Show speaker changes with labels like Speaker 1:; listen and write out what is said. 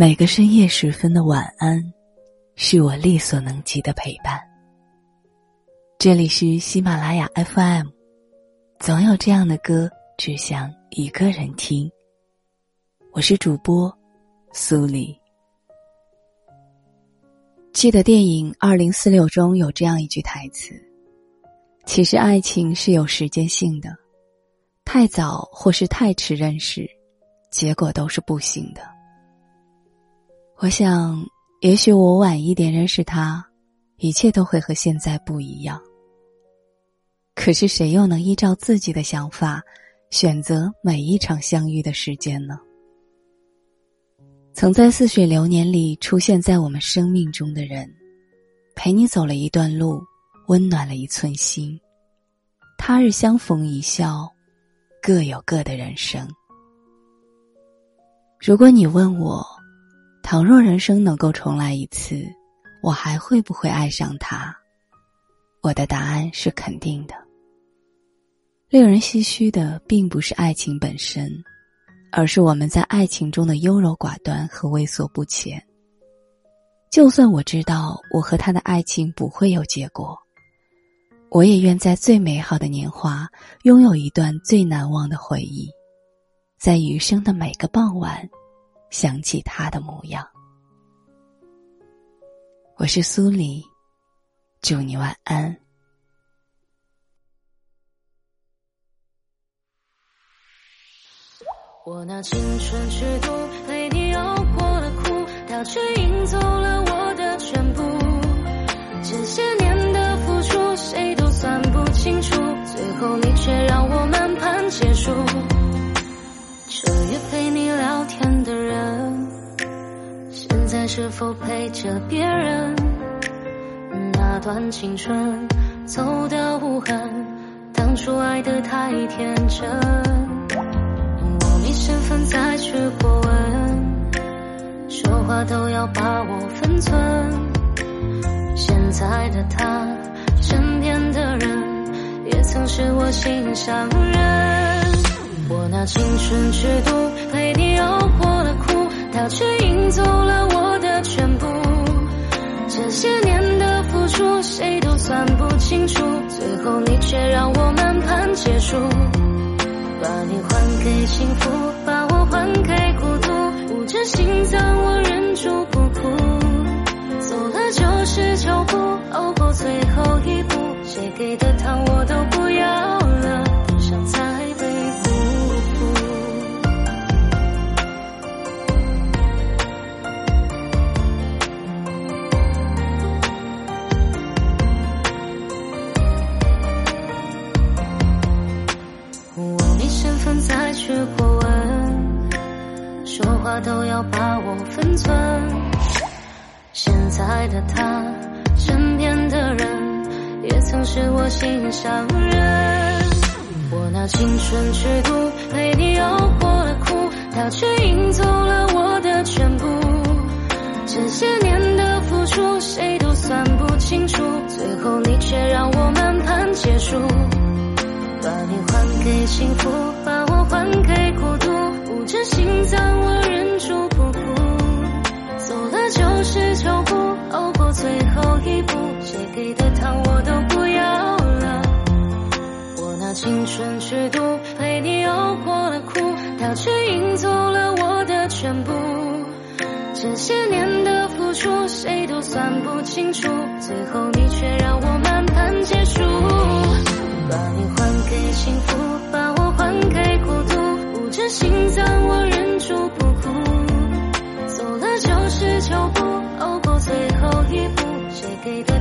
Speaker 1: 每个深夜时分的晚安，是我力所能及的陪伴。这里是喜马拉雅 FM，总有这样的歌，只想一个人听。我是主播苏黎。记得电影《二零四六》中有这样一句台词：“其实爱情是有时间性的，太早或是太迟认识，结果都是不行的。”我想，也许我晚一点认识他，一切都会和现在不一样。可是谁又能依照自己的想法，选择每一场相遇的时间呢？曾在似水流年里出现在我们生命中的人，陪你走了一段路，温暖了一寸心。他日相逢一笑，各有各的人生。如果你问我，倘若人生能够重来一次，我还会不会爱上他？我的答案是肯定的。令人唏嘘的，并不是爱情本身，而是我们在爱情中的优柔寡断和畏缩不前。就算我知道我和他的爱情不会有结果，我也愿在最美好的年华拥有一段最难忘的回忆，在余生的每个傍晚。想起他的模样，我是苏黎，祝你晚安。
Speaker 2: 我拿青春去赌，陪你熬过了苦，他却赢走了是否陪着别人？那段青春走得无痕，当初爱得太天真。我没身份再去过问，说话都要把握分寸。现在的他，身边的人，也曾是我心上人。我拿青春去赌，陪你熬过了苦，他却赢走了我看不清楚，最后你却让我满盘皆输。把你还给幸福，把我还给孤独，捂着心脏我忍住不哭。走了就是脚步，熬过最后一步，谁给的糖我都都要把握分寸。现在的他，身边的人，也曾是我心上人。我拿青春去赌，陪你熬过了苦，他却赢走了我的全部。这些年的付出，谁都算不清楚，最后你却让我满盘皆输。把你还给幸福，把我还给一步，谁给的糖我都不要了。我拿青春去赌，陪你熬过了苦，他却赢走了我的全部。这些年的付出，谁都算不清楚，最后你却让我满盘皆输。把你还给幸福，走了